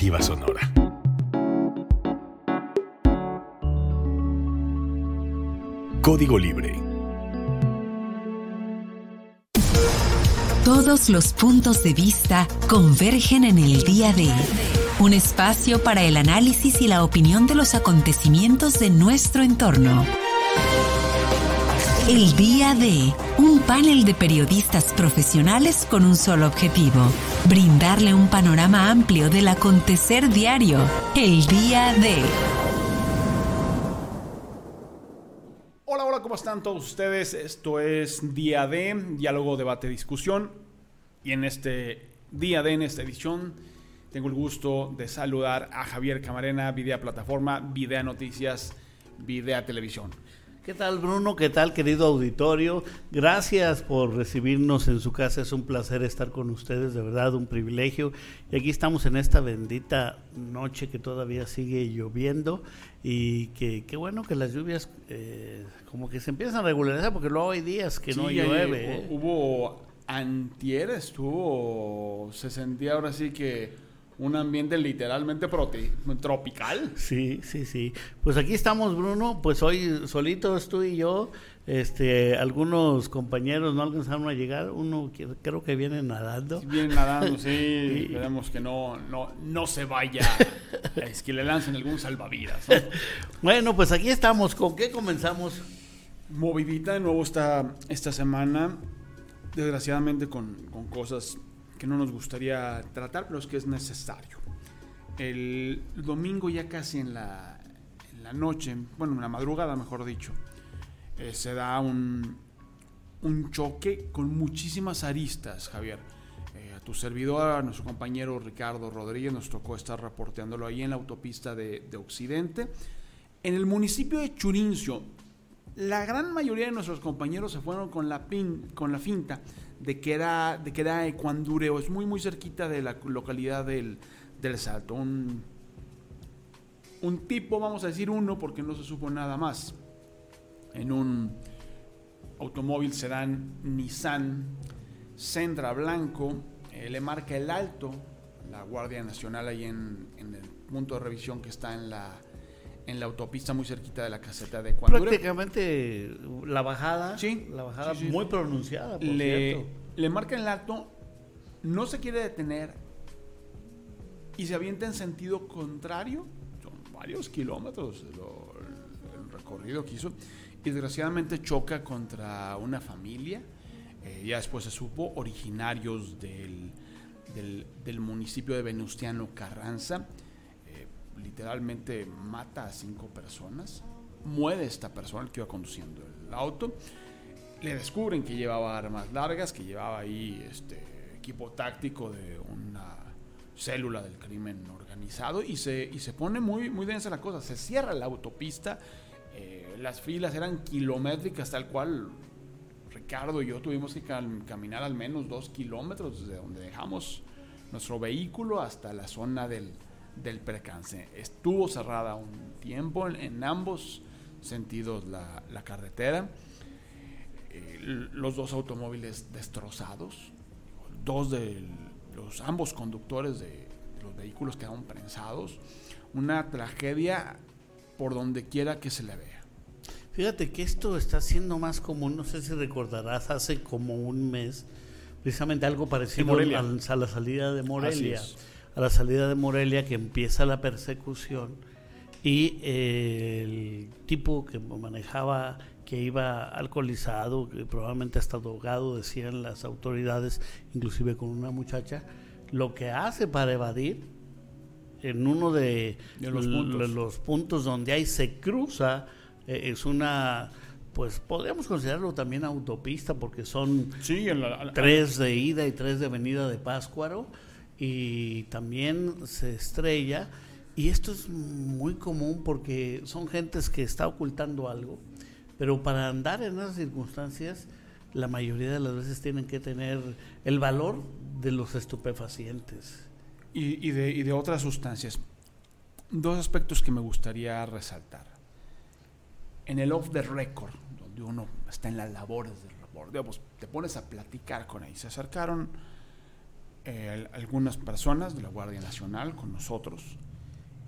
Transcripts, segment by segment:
Sonora. Código Libre. Todos los puntos de vista convergen en el día de un espacio para el análisis y la opinión de los acontecimientos de nuestro entorno. El día de un panel de periodistas profesionales con un solo objetivo, brindarle un panorama amplio del acontecer diario. El día de... Hola, hola, ¿cómo están todos ustedes? Esto es Día D, Diálogo, Debate, Discusión. Y en este Día D, en esta edición, tengo el gusto de saludar a Javier Camarena, Videa Plataforma, Videa Noticias, Videa Televisión. ¿Qué tal Bruno? ¿Qué tal querido auditorio? Gracias por recibirnos en su casa. Es un placer estar con ustedes, de verdad, un privilegio. Y aquí estamos en esta bendita noche que todavía sigue lloviendo y que qué bueno que las lluvias eh, como que se empiezan a regularizar porque luego hay días que no llueve. ¿eh? Hubo antier, estuvo, se sentía ahora sí que un ambiente literalmente tropical. Sí, sí, sí. Pues aquí estamos, Bruno. Pues hoy solitos tú y yo. Este, algunos compañeros no alcanzaron a llegar. Uno creo que viene nadando. viene nadando, sí. Esperemos que no, no, no se vaya. es que le lancen algún salvavidas. bueno, pues aquí estamos. ¿Con qué comenzamos? Movidita de nuevo esta, esta semana. Desgraciadamente con, con cosas que no nos gustaría tratar, pero es que es necesario. El domingo ya casi en la, noche, bueno, en la madrugada mejor dicho, eh, se da un, un choque con muchísimas aristas, Javier. Eh, a tu servidor, a nuestro compañero Ricardo Rodríguez, nos tocó estar reporteándolo ahí en la autopista de, de Occidente. En el municipio de Churincio, la gran mayoría de nuestros compañeros se fueron con la, pin, con la finta de que era, de que era Ecuandureo, es muy muy cerquita de la localidad del, Salto. Un, un tipo, vamos a decir uno, porque no se supo nada más, en un automóvil sedán Nissan Centra Blanco, eh, le marca el alto, la Guardia Nacional ahí en, en el punto de revisión que está en la en la autopista muy cerquita de la caseta de Ecuador. Prácticamente la bajada, sí, la bajada muy pronunciada. Por le, cierto. le marca el alto, no se quiere detener y se avienta en sentido contrario. Son varios kilómetros el recorrido que hizo y desgraciadamente choca contra una familia. Eh, ya después se supo, originarios del, del, del municipio de Venustiano Carranza literalmente mata a cinco personas, muere esta persona que iba conduciendo el auto, le descubren que llevaba armas largas, que llevaba ahí este equipo táctico de una célula del crimen organizado y se, y se pone muy, muy densa la cosa, se cierra la autopista, eh, las filas eran kilométricas tal cual Ricardo y yo tuvimos que caminar al menos dos kilómetros desde donde dejamos nuestro vehículo hasta la zona del, del percance. Estuvo cerrada un tiempo en, ambos sentidos la, carretera. Eh, los dos automóviles destrozados. Dos de los ambos conductores de, los vehículos quedaron prensados. Una tragedia por donde quiera que se le vea. Fíjate que esto está siendo más común, no sé si recordarás, hace como un mes, precisamente algo parecido a, a, la salida de Morelia a la salida de Morelia que empieza la persecución y eh, el tipo que manejaba que iba alcoholizado, que probablemente hasta drogado, decían las autoridades, inclusive con una muchacha, lo que hace para evadir en uno de, los, puntos. donde ahí se cruza, eh, es una pues podríamos considerarlo también autopista porque son tres de ida y tres de venida de Páscuaro y también se estrella. Y esto es muy común porque son gentes que está ocultando algo, pero para andar en esas circunstancias, la mayoría de las veces tienen que tener el valor de los estupefacientes. Y, de, y de otras sustancias. Dos aspectos que me gustaría resaltar. En el off the record, donde uno está en las labores del reporte, te pones a platicar con ahí. Se acercaron eh, algunas personas de la Guardia Nacional con nosotros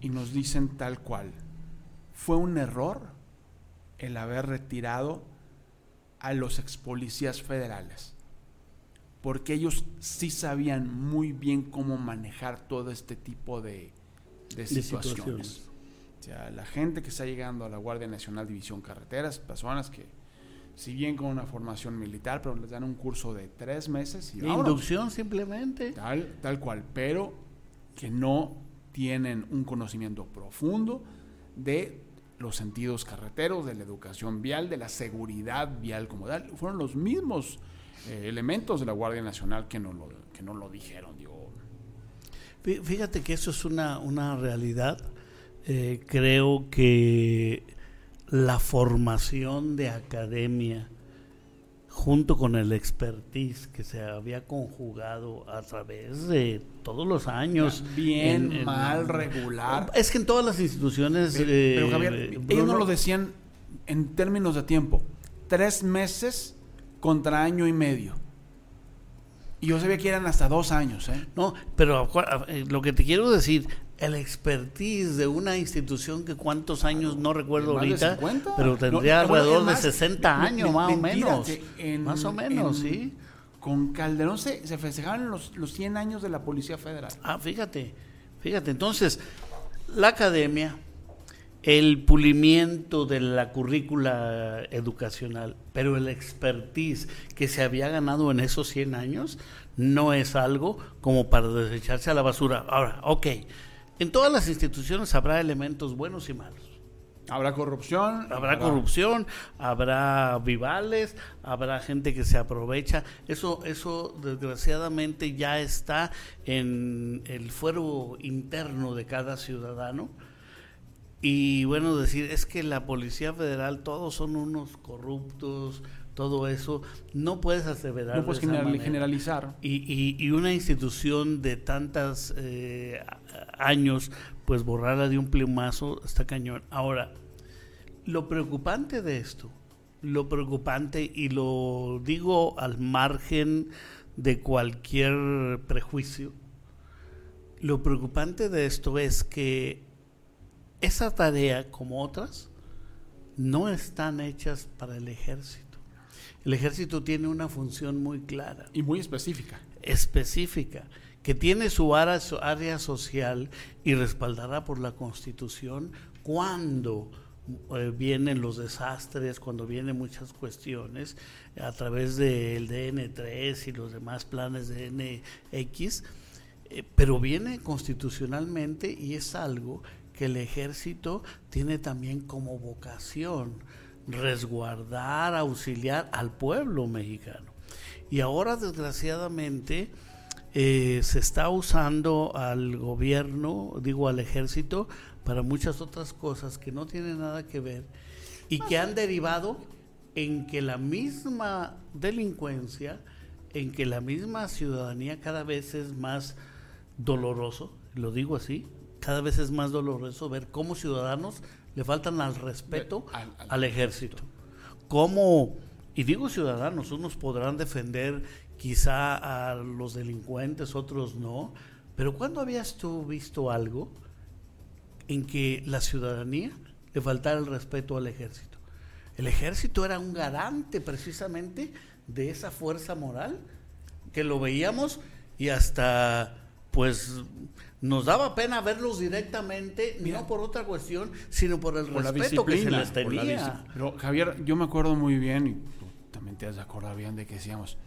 y nos dicen tal cual, fue un error el haber retirado a los ex policías federales, porque ellos sí sabían muy bien cómo manejar todo este tipo de, situaciones. O sea, la gente que está llegando a la Guardia Nacional División Carreteras, personas que si bien con una formación militar, pero les dan un curso de tres meses. Y Inducción simplemente. Tal, tal cual, pero que no tienen un conocimiento profundo de los sentidos carreteros, de la educación vial, de la seguridad vial como tal. Fueron los mismos eh, elementos de la Guardia Nacional que no lo, que no lo dijeron. Digo. Fíjate que eso es una, una realidad. Eh, creo que la formación de academia junto con el expertise que se había conjugado a través de todos los años. Bien, mal, regular. Es que en todas las instituciones... Pero, eh, Javier, ellos no lo decían en términos de tiempo. Tres meses contra año y medio. Y yo sabía que eran hasta dos años. ¿eh? No, pero eh, lo que te quiero decir, el expertise de una institución que cuántos años no recuerdo ahorita, pero tendría alrededor de 60 años más o menos. más o menos, sí. Con Calderón se, se festejaban los, los 100 años de la Policía Federal. Ah, fíjate, fíjate. Entonces, la academia, el pulimiento de la currícula educacional, pero el expertise que se había ganado en esos 100 años no es algo como para desecharse a la basura. Ahora, ok en todas las instituciones habrá elementos buenos y malos. Habrá corrupción. Habrá, corrupción, habrá vivales, habrá gente que se aprovecha. Eso, eso desgraciadamente ya está en el fuero interno de cada ciudadano. Y bueno, decir, es que la Policía Federal, todos son unos corruptos, todo eso, no puedes aseverar. No puedes generalizar. Y, y, una institución de tantos eh, años, pues borrarla de un plumazo está cañón. Ahora, lo preocupante de esto, lo preocupante, y lo digo al margen de cualquier prejuicio, lo preocupante de esto es que esa tarea, como otras, no están hechas para el ejército. El ejército tiene una función muy clara. Y muy específica. Específica, que tiene su área, su área social y respaldará por la Constitución cuando eh, vienen los desastres, cuando vienen muchas cuestiones a través del DN3 y los demás planes de NX, eh, pero viene constitucionalmente y es algo que el ejército tiene también como vocación resguardar, auxiliar al pueblo mexicano. Y ahora, desgraciadamente, eh, se está usando al gobierno, digo al ejército, para muchas otras cosas que no tienen nada que ver y que han derivado en que la misma delincuencia, en que la misma ciudadanía cada vez es más doloroso, lo digo así, cada vez es más doloroso ver cómo ciudadanos le faltan al respeto al, ejército. Como, y digo ciudadanos, unos podrán defender quizá a los delincuentes, otros no, pero ¿cuándo habías tú visto algo en que la ciudadanía le faltara el respeto al ejército? El ejército era un garante precisamente de esa fuerza moral que lo veíamos y hasta pues nos daba pena verlos directamente, no por otra cuestión, sino por el respeto que se les tenía. Pero Javier, yo me acuerdo muy bien, y tú también te has de acordar bien de que decíamos,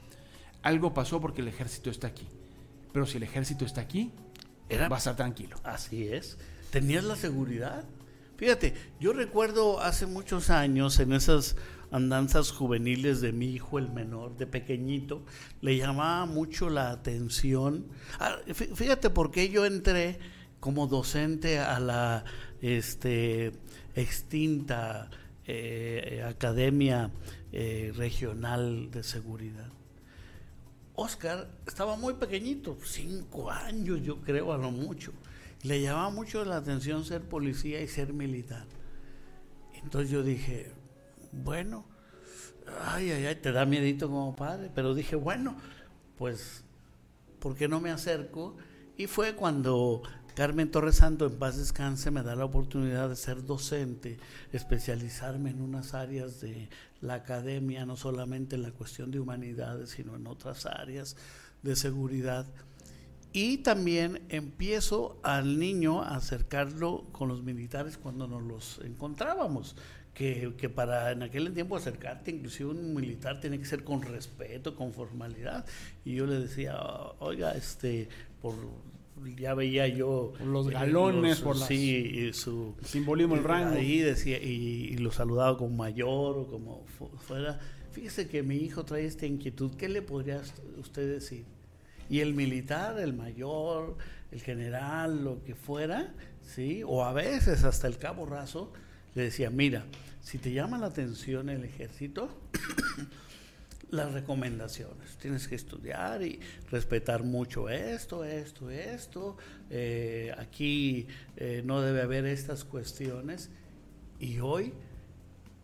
algo pasó porque el ejército está aquí. Pero si el ejército está aquí, Era, va a estar tranquilo. Así es. Tenías la seguridad. Fíjate, yo recuerdo hace muchos años en esas andanzas juveniles de mi hijo, el menor, de pequeñito, le llamaba mucho la atención. Ah, fíjate por qué yo entré como docente a la este, extinta eh, Academia eh, Regional de Seguridad. Oscar estaba muy pequeñito, cinco años yo creo a lo mucho. Le llamaba mucho la atención ser policía y ser militar. Entonces yo dije, bueno, ay, ay, ay, te da miedito como padre, pero dije, bueno, pues ¿por qué no me acerco? Y fue cuando Carmen Torres Santo, en paz descanse, me da la oportunidad de ser docente, especializarme en unas áreas de la academia, no solamente en la cuestión de humanidades, sino en otras áreas de seguridad. Y también empiezo al niño a acercarlo con los militares cuando nos los encontrábamos. Que, que, para en aquel tiempo acercarte, inclusive un militar tiene que ser con respeto, con formalidad. Y yo le decía, oiga, este, por ya veía yo los galones por sí, su simbolismo el rango. ahí decía y, lo saludaba como mayor o como fuera. Fíjese que mi hijo trae esta inquietud qué le podría usted decir y el militar el mayor el general lo que fuera sí o a veces hasta el cabo raso le decía mira si te llama la atención el ejército las recomendaciones. Tienes que estudiar y respetar mucho esto, esto, esto. Eh, aquí eh, no debe haber estas cuestiones. Y hoy,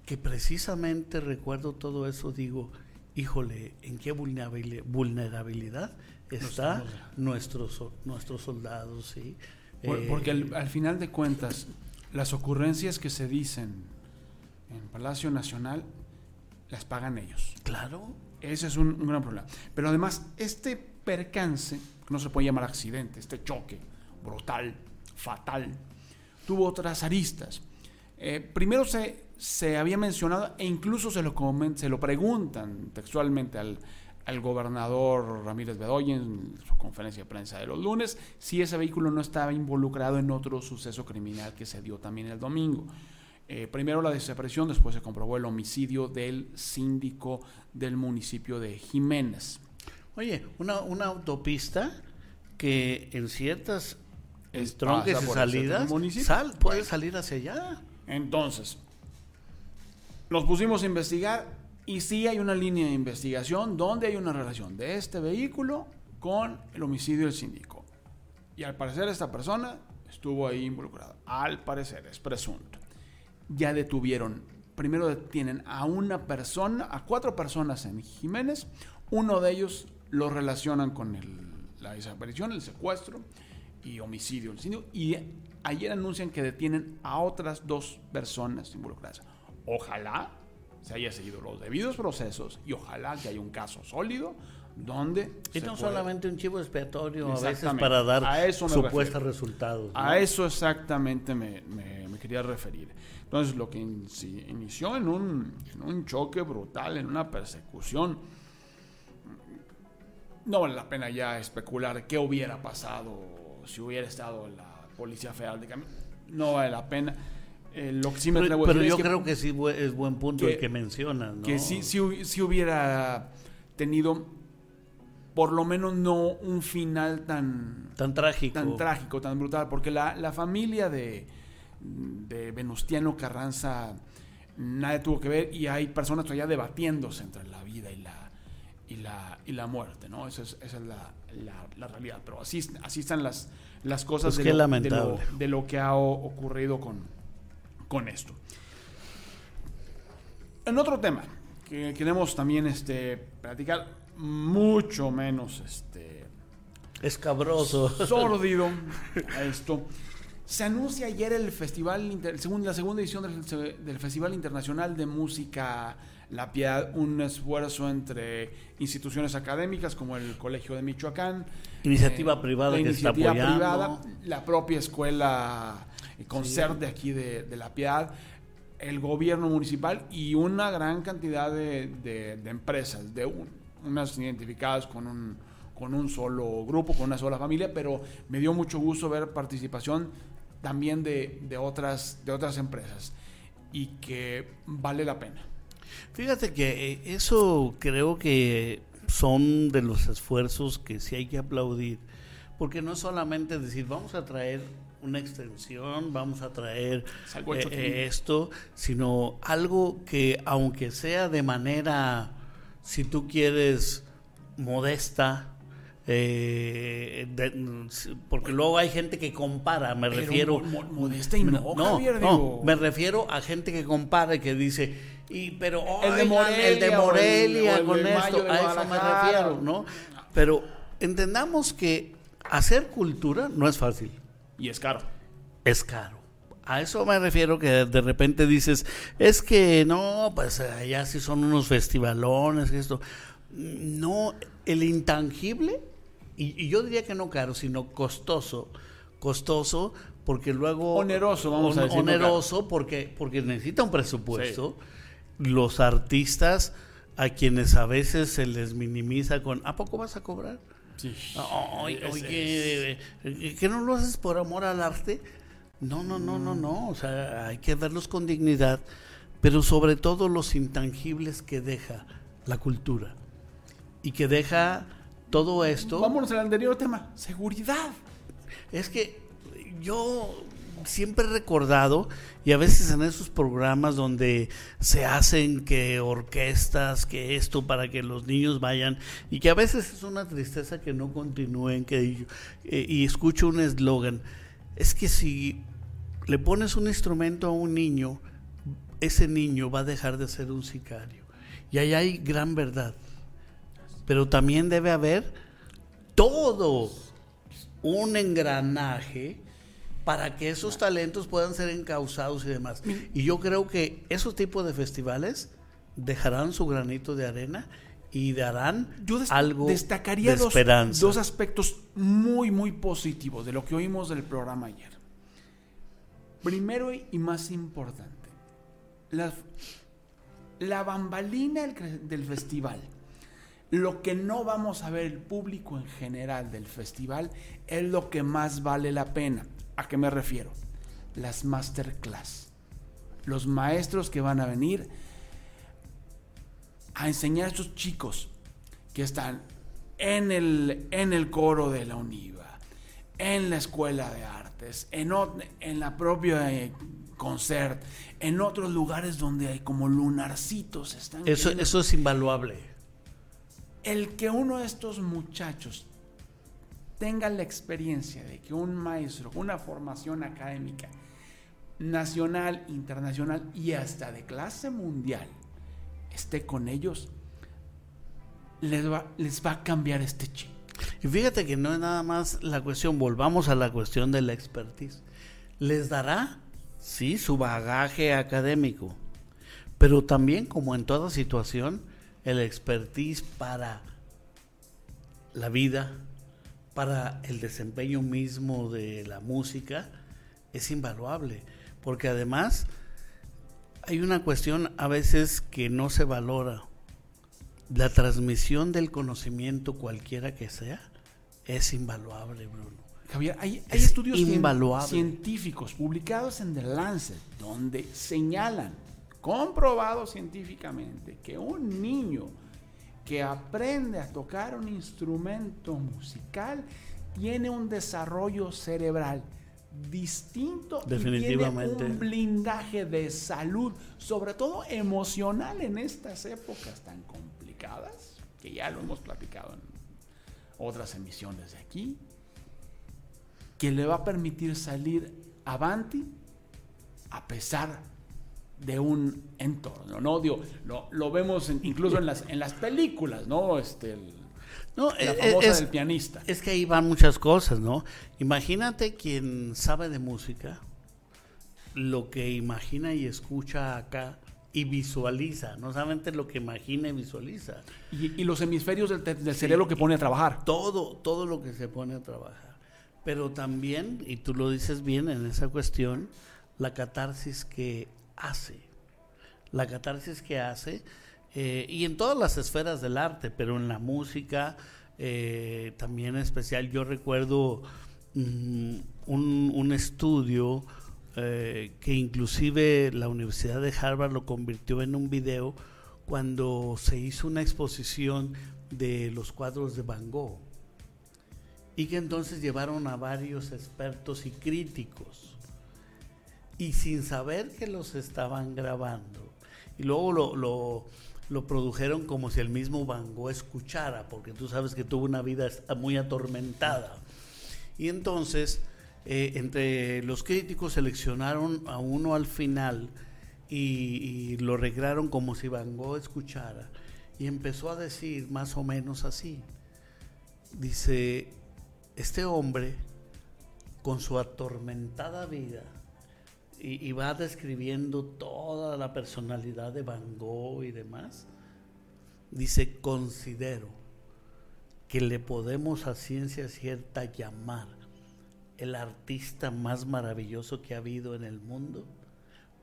que precisamente recuerdo todo eso, digo, híjole, ¿en qué vulnerabilidad está nuestros, nuestros soldados? ¿sí? Porque al, al final de cuentas, las ocurrencias que se dicen en Palacio Nacional las pagan ellos. Claro. Ese es un, gran problema. Pero además, este percance, que no se puede llamar accidente, este choque brutal, fatal, tuvo otras aristas. Eh, primero se, se había mencionado, e incluso se lo, se lo preguntan textualmente al, al gobernador Ramírez Bedoya en su conferencia de prensa de los lunes, si ese vehículo no estaba involucrado en otro suceso criminal que se dio también el domingo. Eh, primero la desaparición, después se comprobó el homicidio del síndico del municipio de Jiménez. Oye, una, una autopista que en ciertas tronques y salidas sal, puede salir hacia allá. Entonces, nos pusimos a investigar y sí hay una línea de investigación donde hay una relación de este vehículo con el homicidio del síndico. Y al parecer esta persona estuvo ahí involucrada. Al parecer, es presunto ya detuvieron. Primero detienen a una persona, a cuatro personas en Jiménez. Uno de ellos lo relacionan con la desaparición, el secuestro y homicidio. Y ayer anuncian que detienen a otras dos personas involucradas. Ojalá se haya seguido los debidos procesos y ojalá que haya un caso sólido donde... Y no solamente un chivo expiatorio a veces para dar supuestos resultados. A eso exactamente me, me quería referir. Entonces, lo que inició en un, en un choque brutal, en una persecución, no vale la pena ya especular qué hubiera pasado si hubiera estado la Policía Federal de Camino. No vale la pena. Eh, lo que sí me pero, pero yo creo que sí es buen punto el que mencionas. ¿no? Que sí, sí, hubiera tenido por lo menos no un final tan... Tan trágico. Tan trágico, tan brutal. Porque la, la familia de de Venustiano Carranza nadie tuvo que ver y hay personas todavía debatiéndose entre la vida y la, y la, y la muerte, ¿no? Esa es, esa es la, la, realidad. Pero así, así están las, las cosas pues de, lo, de, lo, que ha ocurrido con, con esto. En otro tema que queremos también este, platicar, mucho menos este, escabroso, sórdido a esto. Se anuncia ayer el festival, la segunda edición del, Festival Internacional de Música La Piedad, un esfuerzo entre instituciones académicas como el Colegio de Michoacán, iniciativa eh, privada que iniciativa está privada, la propia escuela eh, Concert de aquí de, La Piedad, el gobierno municipal y una gran cantidad de, empresas, de unas identificadas con un, con un solo grupo, con una sola familia, pero me dio mucho gusto ver participación también de, otras, de otras empresas y que vale la pena. Fíjate que eh, eso creo que son de los esfuerzos que sí hay que aplaudir, porque no solamente decir vamos a traer una extensión, vamos a traer eh, esto, sino algo que aunque sea de manera, si tú quieres, modesta, eh, porque luego hay gente que compara, me refiero. modesta y no, no, me refiero a gente que compara y que dice, y pero el de Morelia, con esto, a eso me refiero, ¿no? Pero entendamos que hacer cultura no es fácil. Y es caro. Es caro. A eso me refiero que de repente dices, es que no, pues allá sí son unos festivalones, esto. No, el intangible, y, yo diría que no caro, sino costoso, costoso, porque luego... Oneroso, vamos a decir. Oneroso, porque, porque necesita un presupuesto. Los artistas a quienes a veces se les minimiza con, ¿a poco vas a cobrar? Sí. oye, ¿que no lo haces por amor al arte? No, no, no, no, no. O sea, hay que verlos con dignidad, pero sobre todo los intangibles que deja la cultura y que deja todo esto. Vámonos al anterior tema, seguridad. Es que yo siempre he recordado, y a veces en esos programas donde se hacen que orquestas, que esto para que los niños vayan, y que a veces es una tristeza que no continúen, que eh, y escucho un eslogan, es que si le pones un instrumento a un niño, ese niño va a dejar de ser un sicario. Y ahí hay gran verdad. Pero también debe haber todo un engranaje para que esos talentos puedan ser encausados y demás. Y yo creo que esos tipos de festivales dejarán su granito de arena y darán algo destacaría de esperanza. dos aspectos muy, muy positivos de lo que oímos del programa ayer. Primero y más importante, la, la bambalina del, festival. Lo que no vamos a ver el público en general del festival es lo que más vale la pena. ¿A qué me refiero? Las masterclass. Los maestros que van a venir a enseñar a estos chicos que están en el, en el coro de la UNIVA, en la escuela de arte en, en la propia eh, concert, en otros lugares donde hay como lunarcitos. Están eso, eso es invaluable. El que uno de estos muchachos tenga la experiencia de que un maestro, una formación académica nacional, internacional y hasta de clase mundial esté con ellos, les va, les va a cambiar este chip. Y fíjate que no es nada más la cuestión, volvamos a la cuestión de la expertise. Les dará, sí, su bagaje académico, pero también, como en toda situación, el expertise para la vida, para el desempeño mismo de la música, es invaluable, porque además hay una cuestión a veces que no se valora la transmisión del conocimiento cualquiera que sea es invaluable, Bruno. Javier, hay, estudios científicos publicados en The Lancet donde señalan, comprobado científicamente, que un niño que aprende a tocar un instrumento musical tiene un desarrollo cerebral distinto Definitivamente. y tiene un blindaje de salud, sobre todo emocional en estas épocas tan complicadas que ya lo hemos platicado en otras emisiones de aquí, que le va a permitir salir avanti a pesar de un entorno, ¿no? Digo, lo, lo vemos incluso en las, en las películas, ¿no? Este, no, la eh, famosa es, del pianista. Es que ahí van muchas cosas, ¿no? Imagínate quien sabe de música, lo que imagina y escucha acá y visualiza, no solamente lo que imagina y visualiza. Y, los hemisferios del, cerebro que pone a trabajar. Todo, todo lo que se pone a trabajar. Pero también, y tú lo dices bien en esa cuestión, la catarsis que hace. La catarsis que hace, eh, y en todas las esferas del arte, pero en la música eh, también especial. Yo recuerdo mm, un, un estudio eh, que inclusive la Universidad de Harvard lo convirtió en un video cuando se hizo una exposición de los cuadros de Van Gogh y que entonces llevaron a varios expertos y críticos y sin saber que los estaban grabando y luego lo, lo, produjeron como si el mismo Van Gogh escuchara porque tú sabes que tuvo una vida muy atormentada y entonces eh, entre los críticos seleccionaron a uno al final y, lo arreglaron como si Van Gogh escuchara y empezó a decir más o menos así. dice, este hombre, con su atormentada vida, y, va describiendo toda la personalidad de Van Gogh y demás, dice, considero que le podemos a ciencia cierta llamar el artista más maravilloso que ha habido en el mundo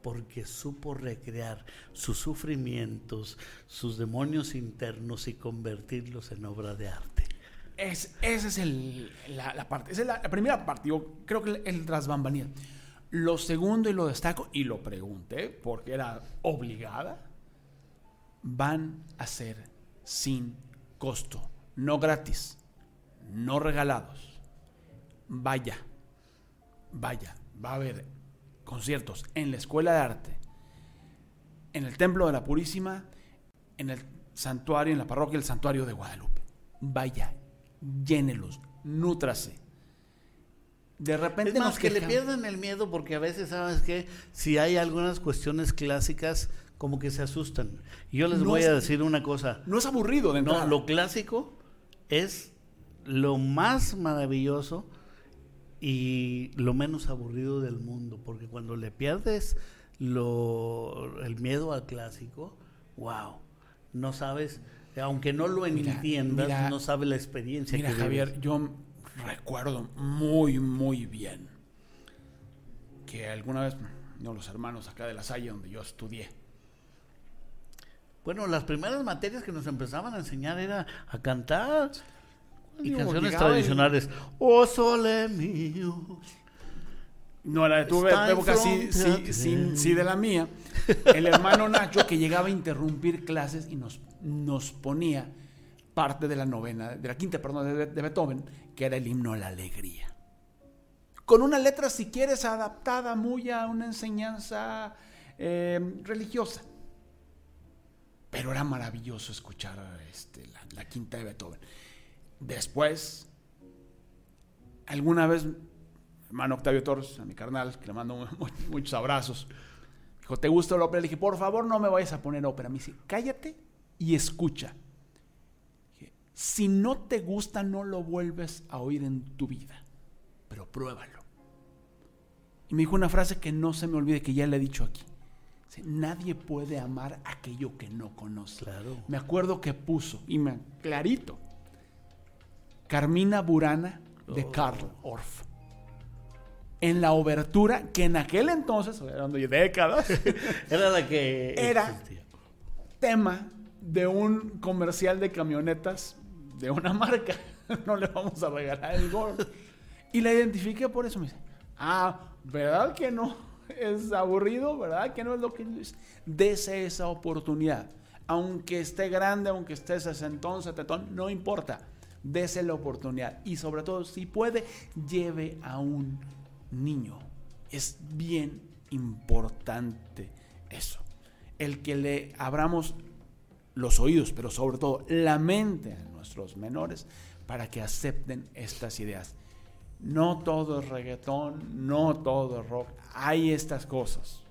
porque supo recrear sus sufrimientos, sus demonios internos y convertirlos en obra de arte. Es, esa es el, la, parte, es la, primera parte, yo creo que el, el tras Lo segundo, y lo destaco, y lo pregunté porque era obligada, van a ser sin costo, no gratis, no regalados. Vaya, vaya, va a haber conciertos en la Escuela de Arte, en el Templo de la Purísima, en el santuario, en la parroquia del Santuario de Guadalupe. Vaya, llénelos, nútrase. De repente es más que le pierdan el miedo porque a veces sabes que si hay algunas cuestiones clásicas como que se asustan. Y yo les voy a decir una cosa. No es aburrido de No, lo clásico es lo más maravilloso y lo menos aburrido del mundo, porque cuando le pierdes lo, el miedo al clásico, wow, no sabes, aunque no lo entiendas, no sabes la experiencia. Mira, Javier, yo recuerdo muy, muy bien que alguna vez, no, los hermanos acá de la Salle, donde yo estudié, bueno, las primeras materias que nos empezaban a enseñar era a cantar y canciones tradicionales. Oh, sole mío. No, la de tu época sí, sí, sí, de la mía. El hermano Nacho que llegaba a interrumpir clases y nos, nos ponía parte de la novena, de la quinta, perdón, de, Beethoven, que era el himno a la alegría. Con una letra, si quieres, adaptada muy a una enseñanza eh, religiosa. Pero era maravilloso escuchar este, la quinta de Beethoven. Después, alguna vez, hermano Octavio Torres, a mi carnal, que le mando muchos abrazos, dijo, ¿te gusta la ópera? Le dije, por favor, no me vayas a poner ópera. Me dice, cállate y escucha. Si no te gusta, no lo vuelves a oír en tu vida, pero pruébalo. Y me dijo una frase que no se me olvide, que ya le he dicho aquí. Nadie puede amar aquello que no conoce. Me acuerdo que puso, y me clarito, Carmina Burana de oh. Karl Orff. En la obertura, que en aquel entonces, hablando de décadas, era la que era tema de un comercial de camionetas de una marca. No le vamos a regalar el gol. Y la identifiqué por eso. Me dice, ah, ¿verdad que no? Es aburrido, ¿verdad? Que no es lo que es. Dese esa oportunidad. Aunque esté grande, aunque esté sesentón, setetón, no importa dese la oportunidad y sobre todo si puede, lleve a un niño. Es bien importante eso. El que le abramos los oídos, pero sobre todo la mente a nuestros menores para que acepten estas ideas. No todo es reggaetón, no todo es rock, hay estas cosas.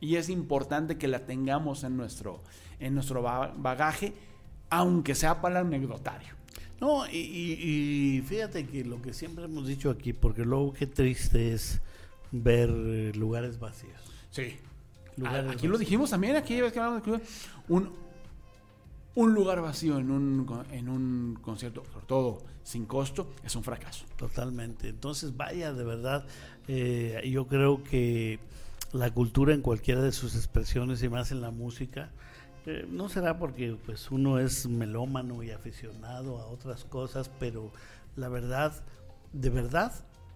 Y es importante que la tengamos en nuestro, en nuestro bagaje, aunque sea para el anecdotario. No, y, fíjate que lo que siempre hemos dicho aquí, porque luego qué triste es ver eh, lugares vacíos. Sí. aquí lo dijimos también, aquí que un, un lugar vacío en un, en un concierto, sobre todo sin costo, es un fracaso. Totalmente. Entonces, vaya, de verdad, eh, yo creo que la cultura en cualquiera de sus expresiones y más en la música, eh, no será porque pues uno es melómano y aficionado a otras cosas, pero la verdad, de verdad,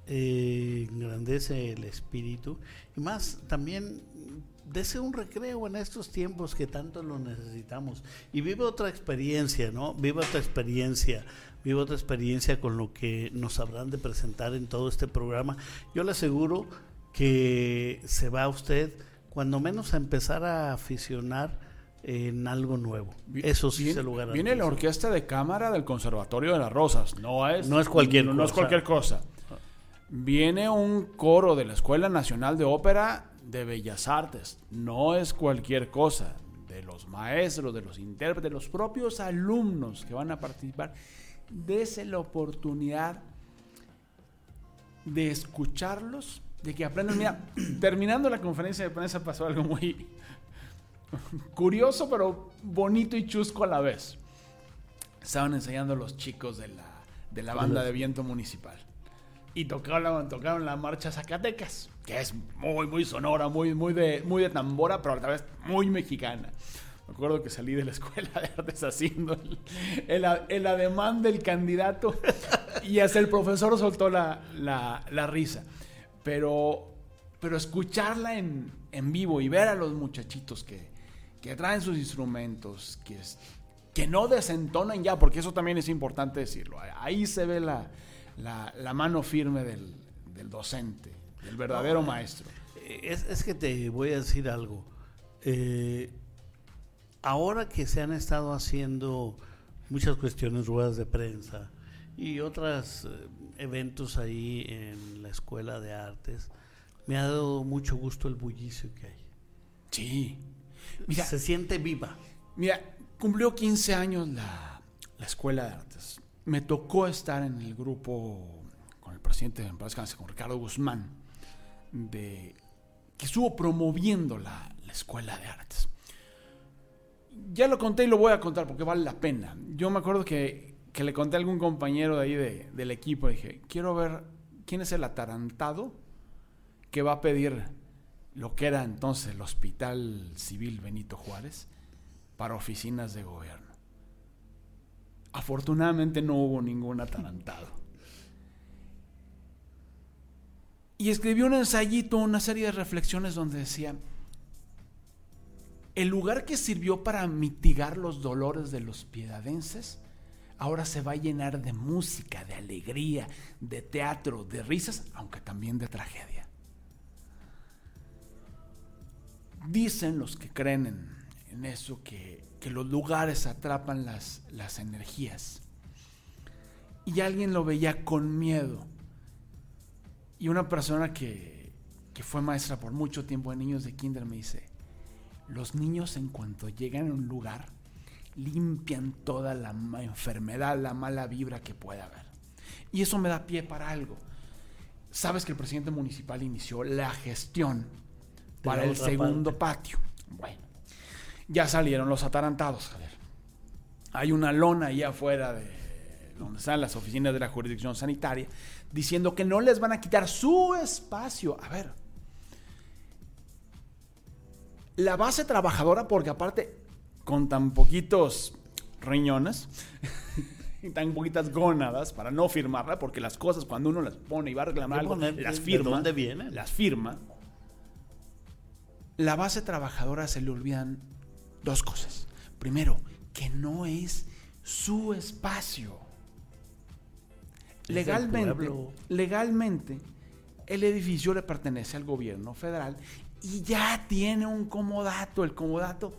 eh, engrandece el espíritu y más también dese un recreo en estos tiempos que tanto lo necesitamos y vive otra experiencia, ¿no? Vive otra experiencia, vive otra experiencia con lo que nos habrán de presentar en todo este programa. Yo le aseguro que se va usted cuando menos a empezar a aficionar en algo nuevo. Eso sí viene, se lugar. Viene la orquesta de cámara del Conservatorio de las Rosas, no es, no es cualquier no, es cualquier cosa. Viene un coro de la Escuela Nacional de Ópera de Bellas Artes, no es cualquier cosa. De los maestros, de los intérpretes, de los propios alumnos que van a participar, Dese la oportunidad de escucharlos, de que aprendan. Mira, terminando la conferencia de prensa pasó algo muy curioso, pero bonito y chusco a la vez. Estaban enseñando los chicos de la, de la banda de viento municipal. Y tocaron, tocaron la marcha Zacatecas, que es muy, muy sonora, muy, muy, de, muy de tambora, pero a la vez muy mexicana. Me acuerdo que salí de la escuela de artes haciendo el, el, ademán del candidato y hasta el profesor soltó la, la, risa. Pero, pero escucharla en, en, vivo y ver a los muchachitos que, que traen sus instrumentos, que, que no desentonan ya, porque eso también es importante decirlo. Ahí se ve la, la, mano firme del, del, docente, del verdadero maestro. Es, es, que te voy a decir algo. Eh, ahora que se han estado haciendo muchas cuestiones, ruedas de prensa y otros eh, eventos ahí en la Escuela de Artes, me ha dado mucho gusto el bullicio que hay. Sí. Mira, se siente viva. Mira, cumplió 15 años la, la Escuela de Artes. Me tocó estar en el grupo con el presidente de Empresas, con Ricardo Guzmán, de, que estuvo promoviendo la, la Escuela de Artes ya lo conté y lo voy a contar porque vale la pena. Yo me acuerdo que, le conté a algún compañero de ahí del equipo, dije, quiero ver quién es el atarantado que va a pedir lo que era entonces el Hospital Civil Benito Juárez para oficinas de gobierno. Afortunadamente no hubo ningún atarantado. Y escribió un ensayito, una serie de reflexiones donde decía, el lugar que sirvió para mitigar los dolores de los piedadenses, ahora se va a llenar de música, de alegría, de teatro, de risas, aunque también de tragedia. Dicen los que creen en, eso que, los lugares atrapan las, las energías. Y alguien lo veía con miedo. Y una persona que, que fue maestra por mucho tiempo de niños de kinder me dice, los niños en cuanto llegan a un lugar limpian toda la enfermedad, la mala vibra que pueda haber. Y eso me da pie para algo. Sabes que el presidente municipal inició la gestión para el segundo patio. Bueno, ya salieron los atarantados, Javier. Hay una lona ahí afuera de donde están las oficinas de la jurisdicción sanitaria diciendo que no les van a quitar su espacio. A ver, la base trabajadora, porque aparte, con tan poquitos riñones y tan poquitas gónadas para no firmarla, porque las cosas cuando uno las pone y va a reclamar algo, las firma. ¿De dónde vienen? Las firma. La base trabajadora se le olvidan dos cosas. Primero, que no es su espacio. legalmente, legalmente, el edificio le pertenece al gobierno federal y ya tiene un comodato. El comodato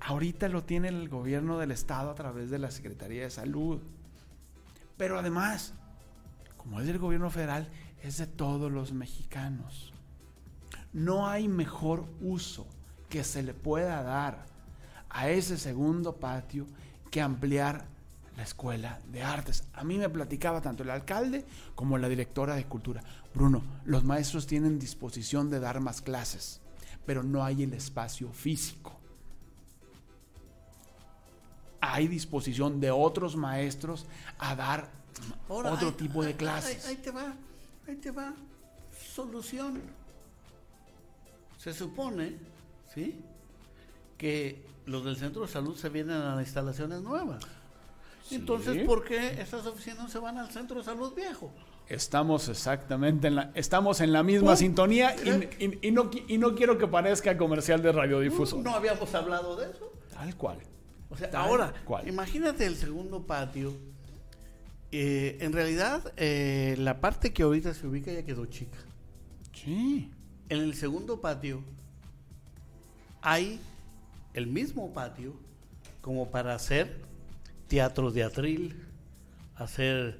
ahorita lo tiene el gobierno del estado a través de la Secretaría de Salud. Pero además, como es del gobierno federal, es de todos los mexicanos. No hay mejor uso que se le pueda dar a ese segundo patio que ampliar la escuela de artes. A mí me platicaba tanto el alcalde como la directora de cultura. Bruno, los maestros tienen disposición de dar más clases, pero no hay el espacio físico. Hay disposición de otros maestros a dar otro tipo de clases. Ahí, te va, ahí te va. Solución. Se supone, ¿sí? Que los del centro de salud se vienen a las instalaciones nuevas. Entonces, ¿por qué esas oficinas se van al centro de salud viejo? Estamos exactamente en la, estamos en la misma sintonía y, no, y no quiero que parezca comercial de radiodifuso. No, habíamos hablado de eso. Tal cual. O sea, ahora, imagínate el segundo patio. Eh, en realidad, eh, la parte que ahorita se ubica ya quedó chica. Sí. En el segundo patio hay el mismo patio como para hacer teatro de atril, hacer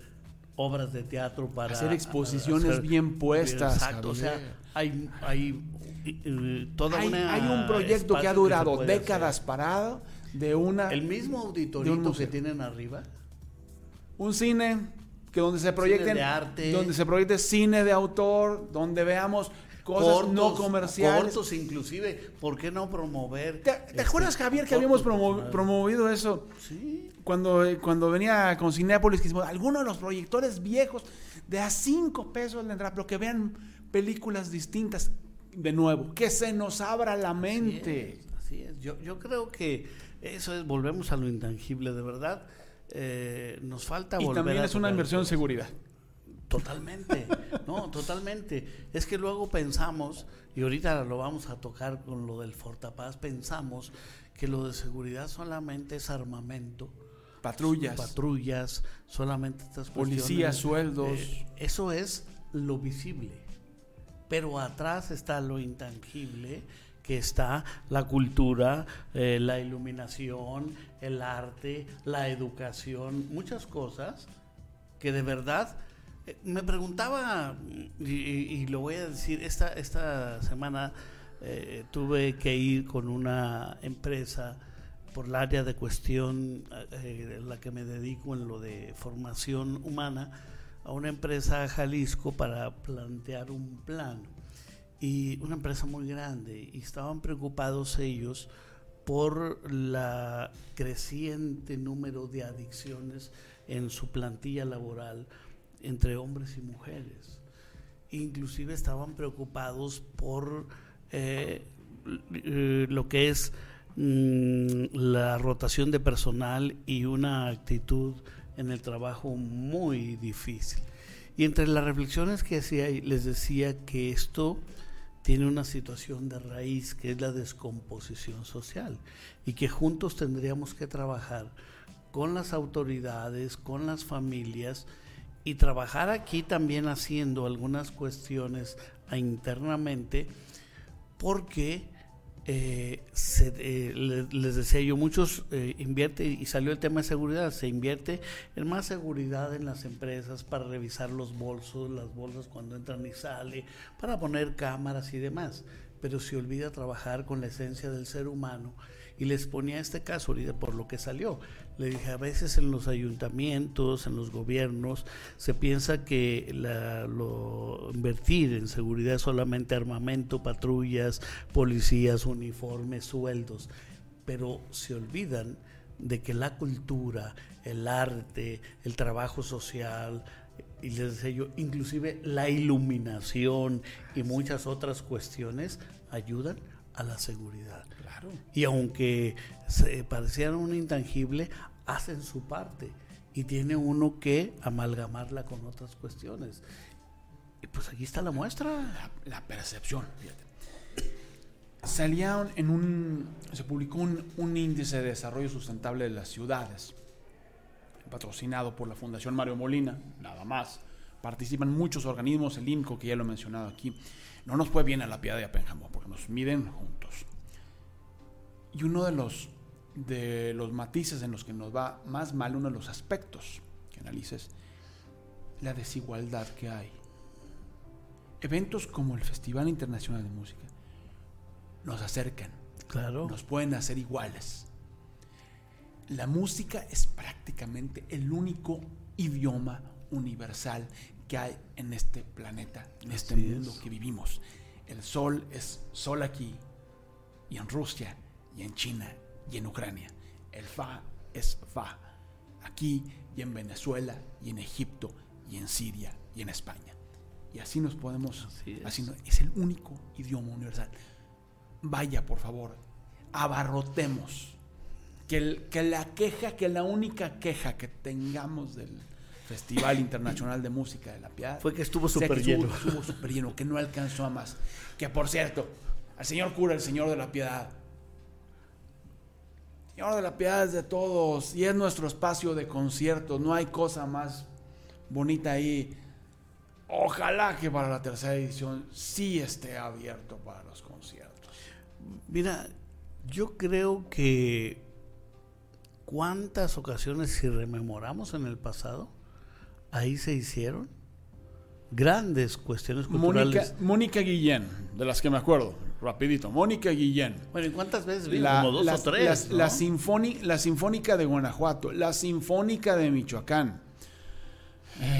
obras de teatro para hacer exposiciones bien puestas. Exacto, o sea, hay, hay toda hay, una hay un proyecto que ha durado décadas parado de una el mismo auditorito que tienen arriba un cine que donde se proyecten de arte. donde se proyecte cine de autor, donde veamos cosas no comerciales. Cortos inclusive, ¿por qué no promover? ¿Te, este, acuerdas, Javier, que habíamos promovido eso? Sí. Cuando, cuando venía con Cinépolis, que hicimos algunos de los proyectores viejos de a cinco pesos la entrada, pero que vean películas distintas de nuevo, que se nos abra la mente. Así es, Yo, yo creo que eso es, volvemos a lo intangible, de verdad. Eh, nos falta y volver también es una inversión en seguridad. Totalmente, no, totalmente. Es que luego pensamos, y ahorita lo vamos a tocar con lo del Fortapaz, pensamos que lo de seguridad solamente es armamento. Patrullas. Patrullas, solamente estas Policías, sueldos. Eh, eso es lo visible. Pero atrás está lo intangible, que está la cultura, eh, la iluminación, el arte, la educación, muchas cosas que de verdad me preguntaba, y, lo voy a decir, esta, esta semana eh, tuve que ir con una empresa por el área de cuestión eh, la que me dedico en lo de formación humana, a una empresa Jalisco para plantear un plan. Y una empresa muy grande, y estaban preocupados ellos por la creciente número de adicciones en su plantilla laboral entre hombres y mujeres. Inclusive estaban preocupados por eh, eh, lo que es mm, la rotación de personal y una actitud en el trabajo muy difícil. Y entre las reflexiones que hacía, les decía que esto tiene una situación de raíz que es la descomposición social y que juntos tendríamos que trabajar con las autoridades, con las familias, y trabajar aquí también haciendo algunas cuestiones internamente porque eh, eh, les decía yo, muchos eh, invierte y salió el tema de seguridad, se invierte en más seguridad en las empresas para revisar los bolsos, las bolsas cuando entran y salen, para poner cámaras y demás, pero se olvida trabajar con la esencia del ser humano y les ponía este caso ahorita por lo que salió. Le dije, a veces en los ayuntamientos, en los gobiernos, se piensa que lo, invertir en seguridad es solamente armamento, patrullas, policías, uniformes, sueldos, pero se olvidan de que la cultura, el arte, el trabajo social, y les decía yo, inclusive la iluminación y muchas otras cuestiones ayudan a la seguridad. Y aunque se parecieran un intangible, hacen su parte y tiene uno que amalgamarla con otras cuestiones. Y pues aquí está la muestra. La, percepción, fíjate. Salía en un. Se publicó un, un, índice de desarrollo sustentable de las ciudades, patrocinado por la Fundación Mario Molina, nada más. Participan muchos organismos, el INCO, que ya lo he mencionado aquí. No nos fue bien a la piedad de Apenjamo, porque nos miden juntos. Y uno de los, de los matices en los que nos va más mal, uno de los aspectos que analices, la desigualdad que hay. Eventos como el Festival Internacional de Música nos acercan, claro. nos pueden hacer iguales. La música es prácticamente el único idioma universal que hay en este planeta, en este mundo que vivimos. El sol es sol aquí y en Rusia y en China y en Ucrania. El Fa es Fa. Aquí y en Venezuela y en Egipto y en Siria y en España. Y así nos podemos... Así es. es el único idioma universal. Vaya, por favor, abarrotemos. Que, que la queja, que la única queja que tengamos del Festival Internacional de Música de la Piedad fue que estuvo súper lleno. Estuvo súper lleno, que no alcanzó a más. Que por cierto, al señor cura, el señor de la Piedad, Señor de la Piedad es de todos y es nuestro espacio de conciertos. No hay cosa más bonita ahí. Ojalá que para la tercera edición sí esté abierto para los conciertos. Mira, yo creo que cuántas ocasiones, si rememoramos en el pasado, ahí se hicieron grandes cuestiones culturales. Mónica, Mónica Guillén, de las que me acuerdo rapidito. Mónica Guillén. Bueno, ¿y cuántas veces vino? La, Como dos o tres. la, sinfónica de Guanajuato, la Sinfónica de Michoacán.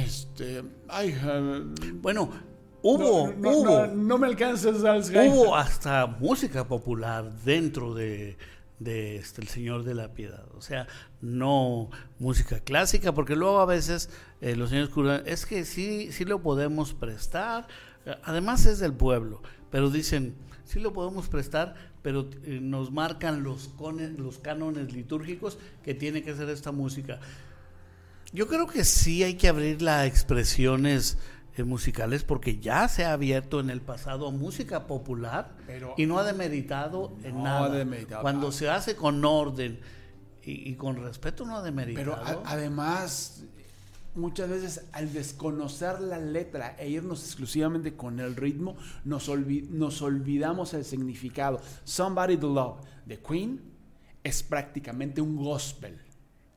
Este, ay, eh, bueno, hubo, no, hubo, no, me alcanzas Hubo hasta música popular dentro de, de este, El Señor de la Piedad. O sea, no música clásica, porque luego a veces eh, los señores curan, es que sí, sí lo podemos prestar, además es del pueblo, pero dicen, sí lo podemos prestar, pero eh, nos marcan los, los cánones litúrgicos que tiene que ser esta música. Yo creo que sí hay que abrir las expresiones eh, musicales porque ya se ha abierto en el pasado música popular y no ha demeritado en nada. Cuando ah. se hace con orden y, con respeto no ha demeritado. Pero además muchas veces al desconocer la letra e irnos exclusivamente con el ritmo, nos, nos olvidamos el significado. Somebody to Love de Queen es prácticamente un gospel.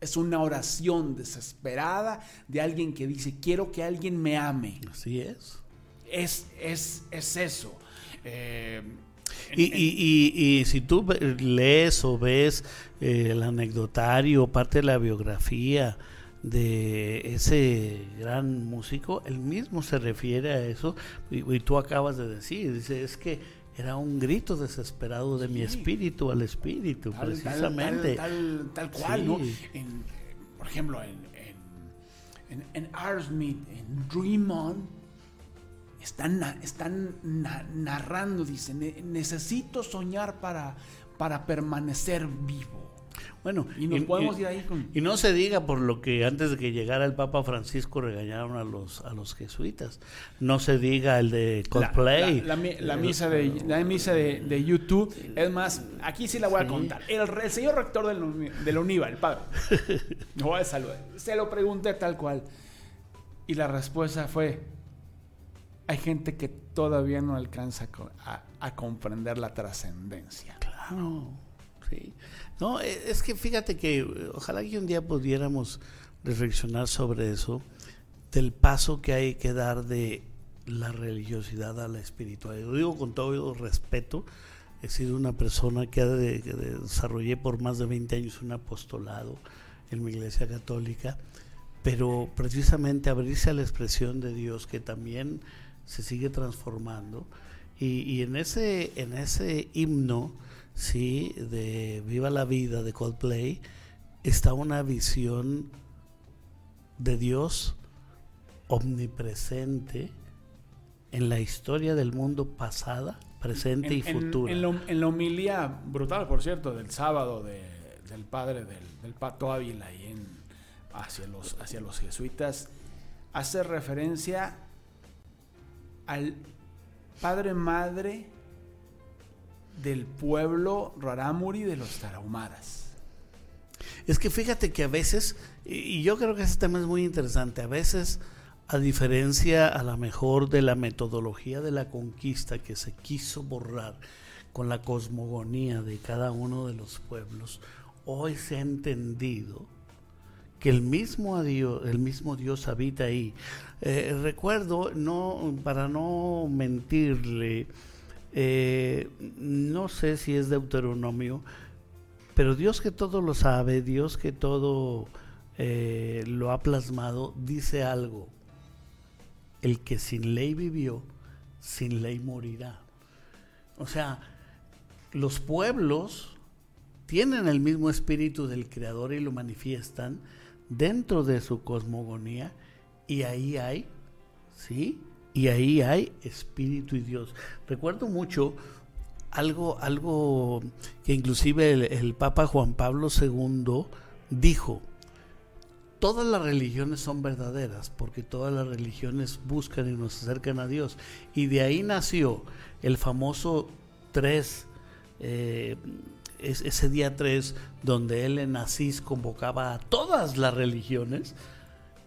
Es una oración desesperada de alguien que dice, quiero que alguien me ame. Así es. Es, es, es eso. Eh, y, si tú lees o ves eh, el anecdotario, parte de la biografía de ese gran músico, él mismo se refiere a eso, y, tú acabas de decir, dice, es que era un grito desesperado de mi espíritu al espíritu, precisamente. Tal, tal, cual, ¿no? por ejemplo, en, en, en, en Dream On, están, están narrando, dicen, necesito soñar para, para permanecer vivo. Bueno, y podemos ir ahí Y no se diga por lo que antes de que llegara el Papa Francisco regañaron a los a los jesuitas. No se diga el de Coldplay. La, misa de la misa de, YouTube. Es más, aquí sí la voy a contar. El, señor rector del, del UNIVA, el padre, me voy a saludar. Se lo pregunté tal cual. Y la respuesta fue, hay gente que todavía no alcanza a, a comprender la trascendencia. Claro, sí. No, e, es que fíjate que eh, ojalá que un día pudiéramos reflexionar sobre eso, del paso que hay que dar de la religiosidad a la espiritualidad. Lo digo con todo respeto, he sido una persona que, desarrollé por más de 20 años un apostolado en mi iglesia católica, pero precisamente abrirse a la expresión de Dios que también se sigue transformando y, y en ese en ese himno ¿sí? de Viva la Vida de Coldplay, está una visión de Dios omnipresente en la historia del mundo pasada, presente y futura. En, la homilía brutal, por cierto, del sábado del padre del, del Pato Ávila y en, hacia, los, hacia los jesuitas, hace referencia al Padre Madre del pueblo rarámuri de los tarahumaras. Es que fíjate que a veces, y yo creo que ese tema es muy interesante, a veces, a diferencia a la mejor de la metodología de la conquista que se quiso borrar con la cosmogonía de cada uno de los pueblos, hoy se ha entendido que el mismo Dios, el mismo Dios habita ahí. Eh, recuerdo, no, para no mentirle, eh, no sé si es Deuteronomio, pero Dios que todo lo sabe, Dios que todo eh, lo ha plasmado, dice algo. El que sin ley vivió, sin ley morirá. O sea, los pueblos tienen el mismo espíritu del Creador y lo manifiestan dentro de su cosmogonía y ahí hay, ¿sí? Y ahí hay espíritu y Dios. Recuerdo mucho algo, algo que inclusive el, Papa Juan Pablo II dijo, todas las religiones son verdaderas porque todas las religiones buscan y nos acercan a Dios. Y de ahí nació el famoso 3, eh, ese día 3, donde él en Asís convocaba a todas las religiones,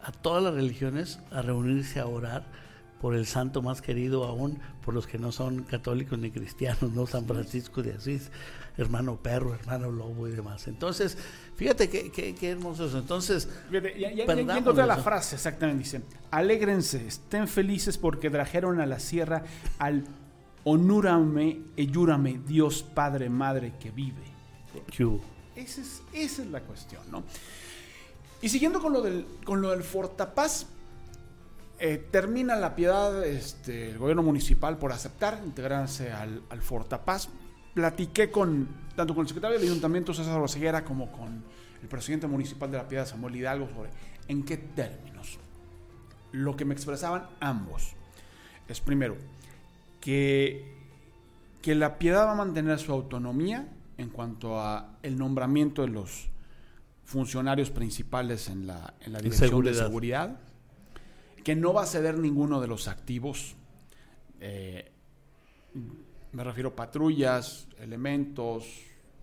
a todas las religiones a reunirse a orar por el santo más querido aún por los que no son católicos ni cristianos, ¿no? San Francisco de Asís, hermano perro, hermano lobo y demás. Entonces, fíjate qué, qué, hermoso eso. Entonces, fíjate, ya, ya, la frase exactamente, dice, alégrense, estén felices porque trajeron a la sierra al onúrame, eyúrame, Dios Padre, Madre que vive. Esa es, esa es la cuestión, ¿no? Y siguiendo con lo del, con lo del Fortapaz, Eh, termina la piedad este, el gobierno municipal por aceptar integrarse al, al Fortapaz. Platiqué con tanto con el secretario del ayuntamiento César Roseguera como con el presidente municipal de la piedad Samuel Hidalgo sobre en qué términos. Lo que me expresaban ambos es primero que, que la piedad va a mantener su autonomía en cuanto a el nombramiento de los funcionarios principales en la, en la dirección de seguridad, que no va a ceder ninguno de los activos, eh, me refiero a patrullas, elementos,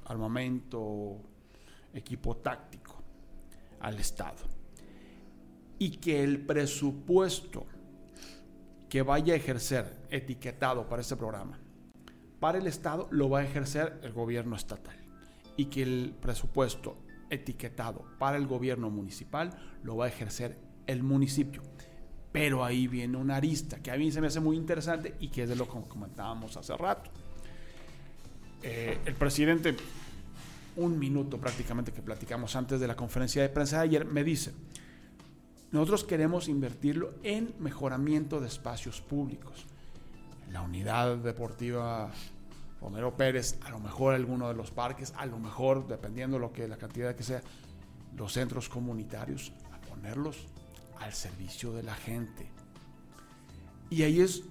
armamento, equipo táctico, al Estado. Y que el presupuesto que vaya a ejercer etiquetado para este programa, para el Estado lo va a ejercer el gobierno estatal. Y que el presupuesto etiquetado para el gobierno municipal lo va a ejercer el municipio. Pero ahí viene una arista que a mí se me hace muy interesante y que es de lo que comentábamos hace rato. Eh, el presidente, un minuto prácticamente que platicamos antes de la conferencia de prensa de ayer, me dice, nosotros queremos invertirlo en mejoramiento de espacios públicos. La unidad deportiva Romero Pérez, a lo mejor alguno de los parques, a lo mejor, dependiendo lo que la cantidad que sea, los centros comunitarios, a ponerlos al servicio de la gente. Y ahí es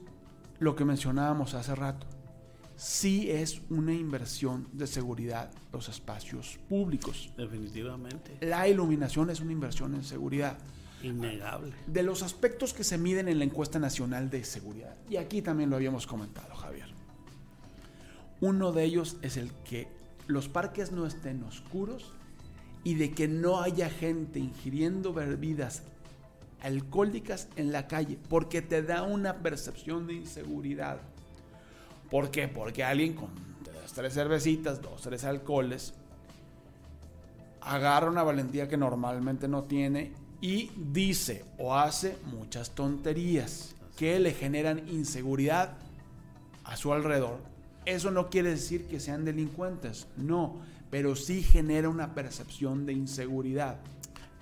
lo que mencionábamos hace rato. Sí es una inversión de seguridad los espacios públicos. Definitivamente. La iluminación es una inversión en seguridad. Innegable. De los aspectos que se miden en la encuesta nacional de seguridad. Y aquí también lo habíamos comentado, Javier. Uno de ellos es el que los parques no estén oscuros y de que no haya gente ingiriendo bebidas alcohólicas en la calle, porque te da una percepción de inseguridad. ¿Por qué? Porque alguien con tres cervecitas, dos, tres alcoholes, agarra una valentía que normalmente no tiene y dice o hace muchas tonterías que le generan inseguridad a su alrededor eso no quiere decir que sean delincuentes, no, pero sí genera una percepción de inseguridad.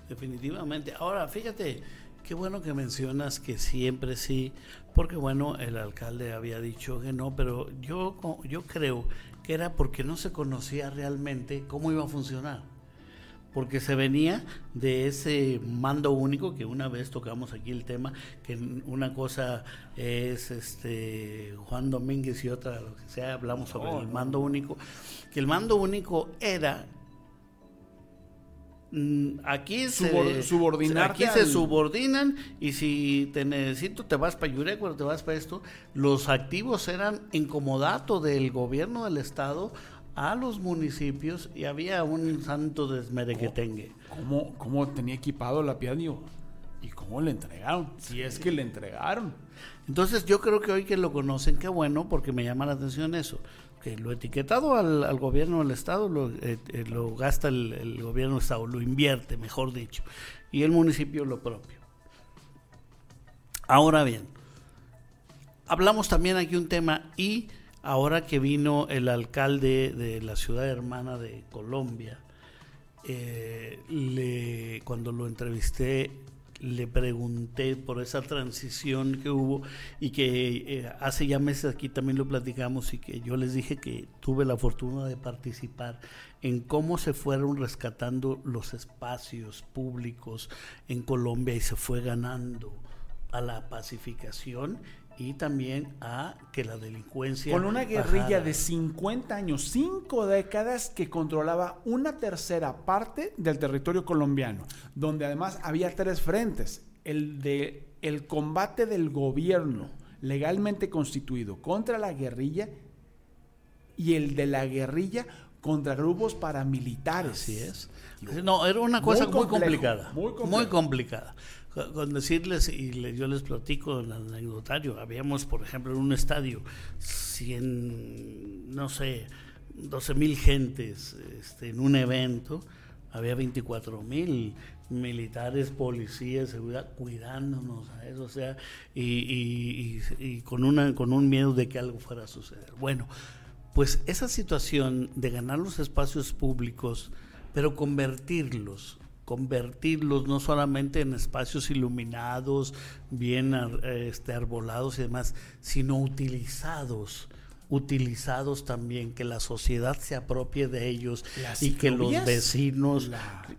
Definitivamente. Ahora, fíjate, qué bueno que mencionas que siempre sí, porque bueno, el alcalde había dicho que no, pero yo, yo creo que era porque no se conocía realmente cómo iba a funcionar porque se venía de ese mando único que una vez tocamos aquí el tema que una cosa es este Juan Domínguez y otra lo que sea hablamos sobre el mando único que el mando único era aquí se aquí se subordinan y si te necesito te vas para Yurecuaro te vas para esto los activos eran en comodato del gobierno del estado a los municipios y había un santo desmerequetengue. ¿Cómo, cómo tenía equipado la piedad? ¿Y cómo le entregaron? Si es que le entregaron. Entonces yo creo que hoy que lo conocen, qué bueno, porque me llama la atención eso. Que lo etiquetado al, gobierno del Estado lo, eh, eh, lo gasta el, gobierno del Estado, lo invierte, mejor dicho. Y el municipio lo propio. Ahora bien, hablamos también aquí un tema y Ahora que vino el alcalde de la ciudad hermana de Colombia, eh, cuando lo entrevisté, le pregunté por esa transición que hubo y que eh, hace ya meses aquí también lo platicamos y que yo les dije que tuve la fortuna de participar en cómo se fueron rescatando los espacios públicos en Colombia y se fue ganando a la pacificación y también a que la delincuencia... Con una guerrilla de 50 años, 5 décadas que controlaba una tercera parte del territorio colombiano, donde además había tres frentes, el de el combate del gobierno legalmente constituido contra la guerrilla y el de la guerrilla contra grupos paramilitares. Así es. No, era una cosa muy, complicada. Muy, complicada con decirles, y yo les platico en el anecdotario, habíamos, por ejemplo, en un estadio, 100, no sé, 12 mil gentes este, en un evento, había 24 mil militares, policías, seguridad, cuidándonos a eso, o sea, y, y, con, una, con un miedo de que algo fuera a suceder. Bueno, pues esa situación de ganar los espacios públicos, pero convertirlos convertirlos no solamente en espacios iluminados, bien este, arbolados y demás, sino utilizados utilizados también, que la sociedad se apropie de ellos y que los vecinos,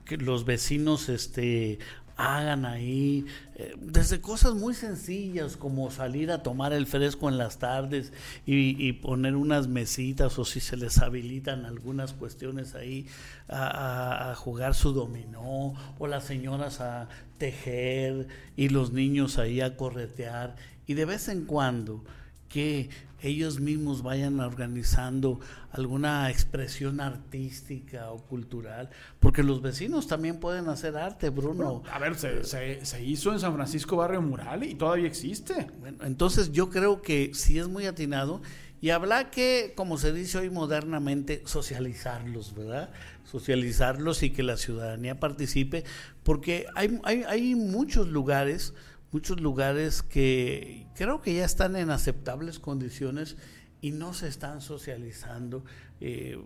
que los vecinos este hagan ahí, eh, desde cosas muy sencillas como salir a tomar el fresco en las tardes y, poner unas mesitas o si se les habilitan algunas cuestiones ahí a, jugar su dominó o las señoras a tejer y los niños ahí a corretear. Y de vez en cuando que ellos mismos vayan organizando alguna expresión artística o cultural, porque los vecinos también pueden hacer arte, Bruno. a ver, se, hizo en San Francisco Barrio Mural y todavía existe. Bueno, entonces yo creo que sí es muy atinado y habla que, como se dice hoy modernamente, socializarlos, ¿verdad? Socializarlos y que la ciudadanía participe, porque hay, hay, hay muchos lugares muchos lugares que creo que ya están en aceptables condiciones y no se están socializando. Eh,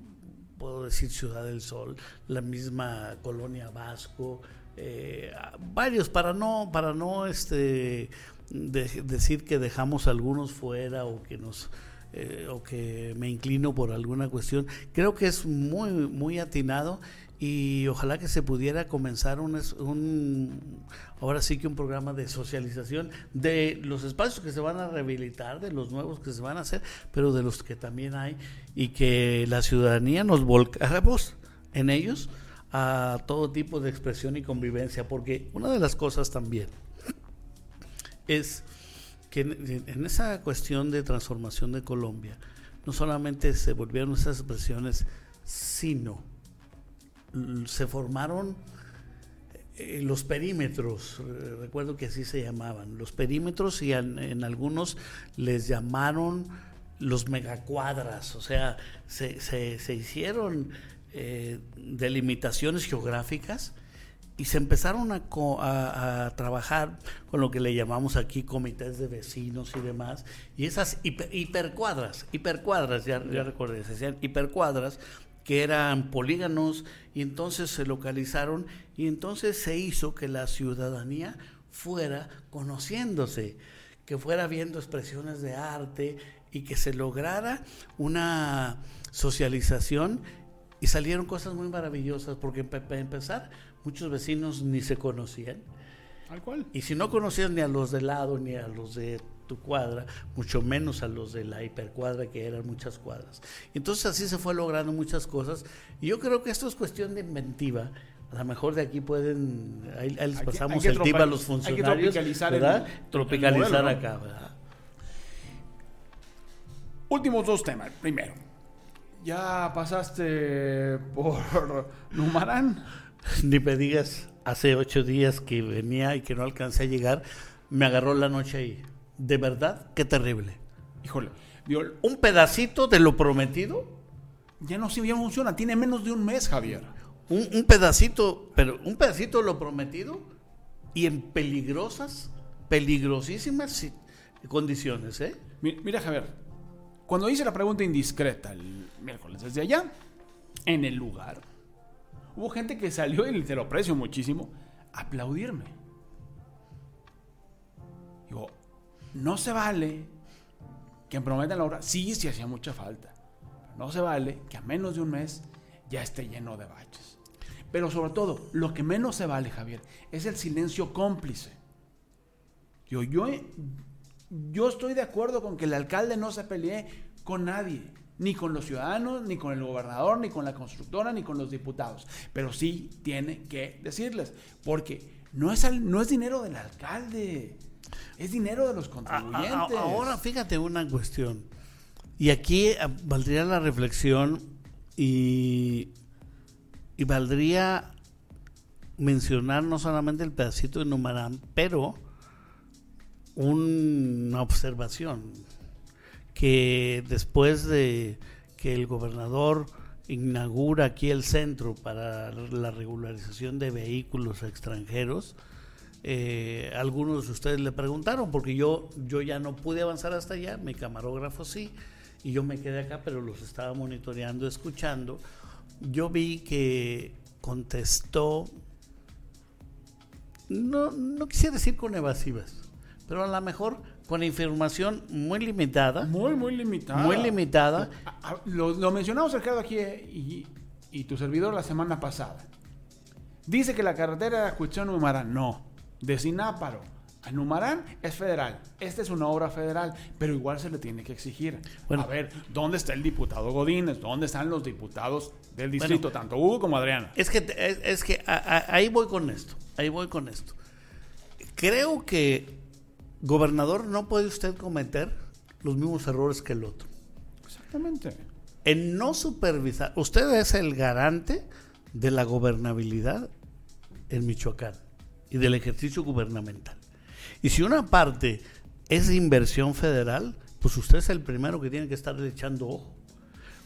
puedo decir Ciudad del Sol, la misma colonia Vasco, eh, varios para no para no este decir que dejamos algunos fuera o que nos eh, o que me inclino por alguna cuestión. Creo que es muy muy atinado y ojalá que se pudiera comenzar un, un, ahora sí que un programa de socialización de los espacios que se van a rehabilitar, de los nuevos que se van a hacer, pero de los que también hay y que la ciudadanía nos volcamos en ellos a todo tipo de expresión y convivencia, porque una de las cosas también es que en, en esa cuestión de transformación de Colombia, no solamente se volvieron esas expresiones, sino se formaron eh, los perímetros, eh, recuerdo que así se llamaban, los perímetros y en, algunos les llamaron los megacuadras, o sea, se, se, hicieron eh, delimitaciones geográficas y se empezaron a, trabajar con lo que le llamamos aquí comités de vecinos y demás, y esas hipercuadras, hipercuadras, ya, ya recordé, se decían hipercuadras, que eran polígonos y entonces se localizaron y entonces se hizo que la ciudadanía fuera conociéndose, que fuera viendo expresiones de arte y que se lograra una socialización y salieron cosas muy maravillosas porque para empezar muchos vecinos ni se conocían. Y si no conocían ni a los de lado ni a los de tu cuadra, mucho menos a los de la hipercuadra, que eran muchas cuadras. Entonces así se fue logrando muchas cosas. Y yo creo que esto es cuestión de inventiva. A lo mejor de aquí pueden, ahí, les pasamos el tip a los funcionarios, tropicalizar, ¿verdad? tropicalizar acá. Últimos dos temas. Primero, ¿ya pasaste por Numarán? Ni me digas, hace ocho días que venía y que no alcancé a llegar, me agarró la noche ahí de verdad, qué terrible. Híjole, un pedacito de lo prometido. Ya no, ya funciona, tiene menos de un mes, Javier. Un, pedacito, pero un pedacito de lo prometido y en peligrosas, peligrosísimas condiciones, ¿eh? Mira, Javier, cuando hice la pregunta indiscreta el miércoles desde allá, en el lugar, hubo gente que salió, y te lo aprecio muchísimo, aplaudirme. No se vale que prometan la obra. Sí, sí hacía mucha falta. no se vale que a menos de un mes ya esté lleno de baches. Pero sobre todo, lo que menos se vale, Javier, es el silencio cómplice. Yo, yo, yo estoy de acuerdo con que el alcalde no se pelee con nadie, ni con los ciudadanos, ni con el gobernador, ni con la constructora, ni con los diputados. Pero sí tiene que decirles, porque no es, no es dinero del alcalde. Es dinero de los contribuyentes. ahora fíjate una cuestión. Y aquí eh, valdría la reflexión y, y valdría mencionar no solamente el pedacito de Numarán, pero una observación que después de que el gobernador inaugura aquí el centro para la regularización de vehículos extranjeros, eh, algunos de ustedes le preguntaron, porque yo, yo ya no pude avanzar hasta allá, mi camarógrafo sí, y yo me quedé acá, pero los estaba monitoreando, escuchando. Yo vi que contestó no, no quisiera decir con evasivas, pero a lo mejor con información muy limitada. Muy, muy limitada. Muy limitada. Lo, mencionamos, Ricardo, aquí eh, y, y, tu servidor la semana pasada. Dice que la carretera de Cuestión Numarán. No. De Sináparo a Numarán es federal. Esta es una obra federal, pero igual se le tiene que exigir. Bueno, a ver, ¿dónde está el diputado Godínez? ¿Dónde están los diputados del distrito, tanto Hugo como Adriana? Es que, es, que ahí voy con esto. Ahí voy con esto. Creo que Gobernador, no puede usted cometer los mismos errores que el otro. Exactamente. En no supervisar, usted es el garante de la gobernabilidad en Michoacán y del ejercicio gubernamental. Y si una parte es inversión federal, pues usted es el primero que tiene que estar echando ojo.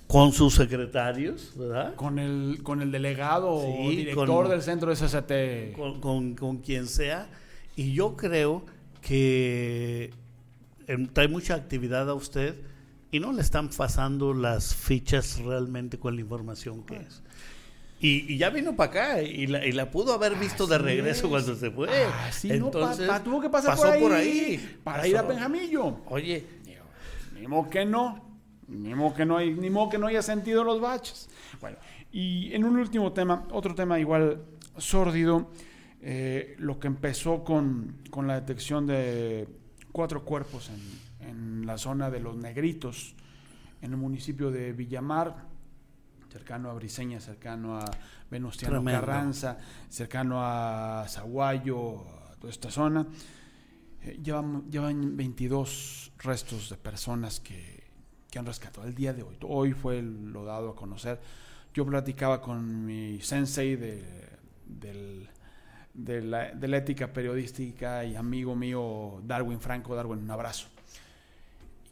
Con sus secretarios, ¿verdad? Con el, con el delegado o director del centro de SST. Con, con, con quien sea. Y yo creo que trae mucha actividad a usted y no le están pasando las fichas realmente con la información que es. Y, ya vino para acá y la, pudo haber visto de regreso cuando se fue. Entonces, tuvo que pasar por ahí, para ir a Benjamillo. Oye, ni modo que no, ni modo que no, hay, ni modo que no haya sentido los baches. Bueno, y en un último tema, otro tema igual sórdido, eh, lo que empezó con, la detección de cuatro cuerpos en, en, la zona de los Negritos, en el municipio de Villamar, cercano a Briseña, cercano a Venustiano Carranza, cercano a Zaguayo, a toda esta zona. Eh, llevan, llevan 22 restos de personas que, que han rescatado el día de hoy. Hoy fue lo dado a conocer. Yo platicaba con mi sensei de, del de la, de la, ética periodística y amigo mío Darwin Franco. Darwin, un abrazo.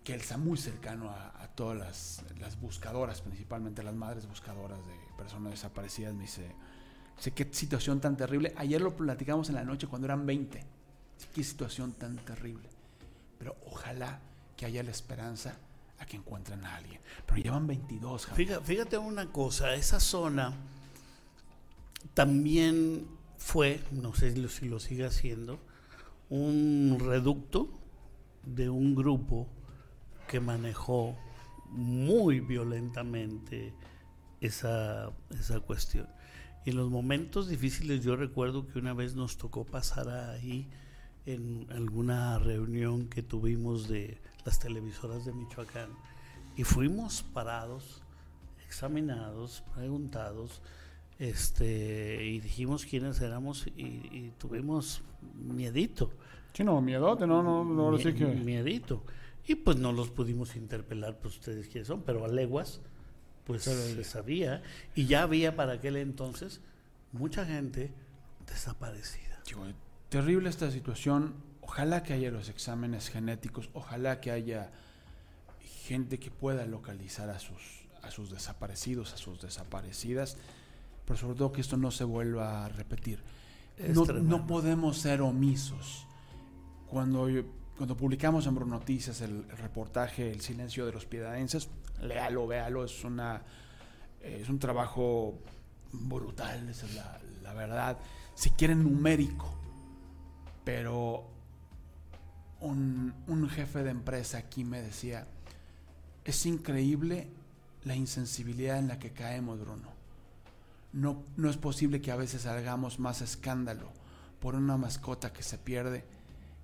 Que él está muy cercano a, todas las, buscadoras, principalmente las madres buscadoras de personas desaparecidas. Me dice, sé qué situación tan terrible. Ayer lo platicamos en la noche cuando eran 20. Qué situación tan terrible. Pero ojalá que haya la esperanza a que encuentren a alguien. Pero llevan 22. Fíjate, fíjate una cosa, esa zona también fue, no sé si lo sigue haciendo, un reducto de un grupo que manejó muy violentamente esa, esa cuestión. Y en los momentos difíciles yo recuerdo que una vez nos tocó pasar ahí en alguna reunión que tuvimos de las televisoras de Michoacán y fuimos parados, examinados, preguntados, este y dijimos quiénes éramos y, tuvimos miedito. Sí, no, miedote, no, no, no, sé qué. Miedito. Y pues no los pudimos interpelar, pues ustedes quiénes son, pero a leguas, pues se sabía. Y ya había para aquel entonces mucha gente desaparecida. terrible esta situación. Ojalá que haya los exámenes genéticos, ojalá que haya gente que pueda localizar a sus, a sus desaparecidos, a sus desaparecidas pero sobre todo que esto no se vuelva a repetir. No, podemos ser omisos. Cuando, cuando publicamos en Bruno Noticias el, reportaje El silencio de los piedadenses, léalo, véalo, es, una, es un trabajo brutal, esa es la, la verdad. Si quieren numérico, pero un, un jefe de empresa aquí me decía, es increíble la insensibilidad en la que caemos, Bruno no, no es posible que a veces hagamos más escándalo por una mascota que se pierde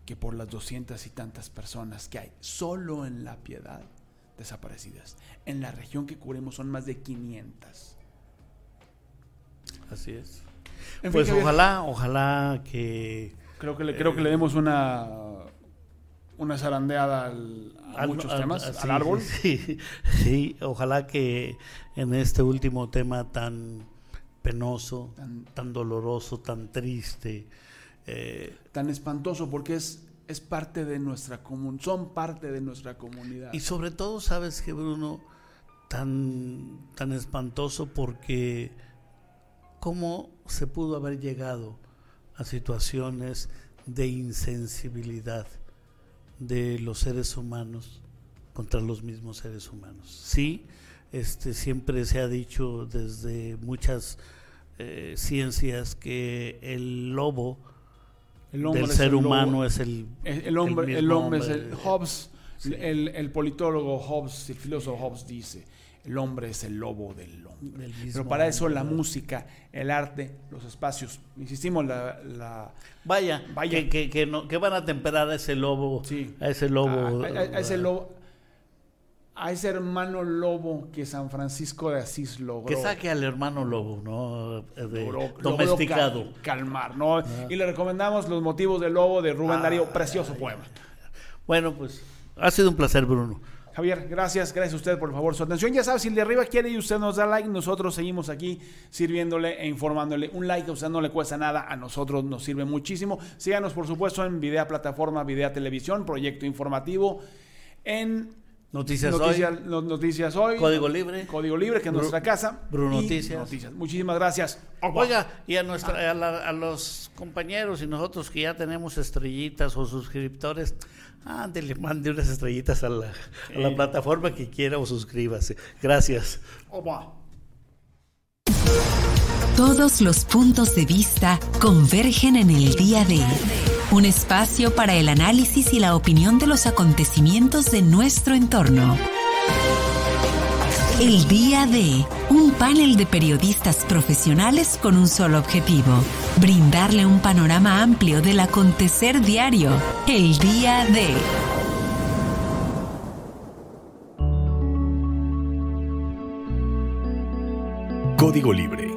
que por las doscientas y tantas personas que hay solo en la piedad desaparecidas. En la región que cubrimos son más de 500. Así es. pues ojalá, ojalá que... Creo que le, creo que le demos una una zarandeada a muchos temas, al árbol. Sí, sí, ojalá que en este último tema tan penoso, tan, doloroso, tan triste. Eh, tan espantoso, porque es, es parte de nuestra comunidad, son parte de nuestra comunidad. Y sobre todo, sabes que Bruno, tan, tan espantoso porque cómo se pudo haber llegado a situaciones de insensibilidad de los seres humanos contra los mismos seres humanos. Sí, este, siempre se ha dicho desde muchas eh, ciencias que el lobo del ser humano es el el hombre el, hombre es el Hobbes. El, el, politólogo Hobbes el filósofo Hobbes dice el hombre es el lobo del hombre. Pero para eso la música el arte los espacios. Insistimos la, la vaya, vaya. Que, que, no, que, van a temperar a ese lobo a ese lobo a ese lobo a ese hermano lobo que San Francisco de Asís logró. Que saque al hermano lobo, ¿no? domesticado. calmar, ¿no? Ah. Y le recomendamos Los motivos del lobo de Rubén Darío, precioso poema. Bueno, pues ha sido un placer, Bruno. Javier, gracias, gracias a usted por favor su atención. Ya sabe, si el de arriba quiere y usted nos da like, nosotros seguimos aquí sirviéndole e informándole. Un like a usted no le cuesta nada, a nosotros nos sirve muchísimo. Síganos, por supuesto, en Videa Plataforma, Videa Televisión, Proyecto Informativo, en Noticias, hoy. Noticias hoy. Código Libre. Código Libre, que es nuestra casa. Bruno Noticias. Noticias. Muchísimas gracias. Oiga, y a, nuestra, a, los compañeros y nosotros que ya tenemos estrellitas o suscriptores, ándele, mande unas estrellitas a la, a la plataforma que quiera o suscríbase. Gracias. Todos los puntos de vista convergen en el día de un espacio para el análisis y la opinión de los acontecimientos de nuestro entorno. El día de un panel de periodistas profesionales con un solo objetivo, brindarle un panorama amplio del acontecer diario. El día de... Código Libre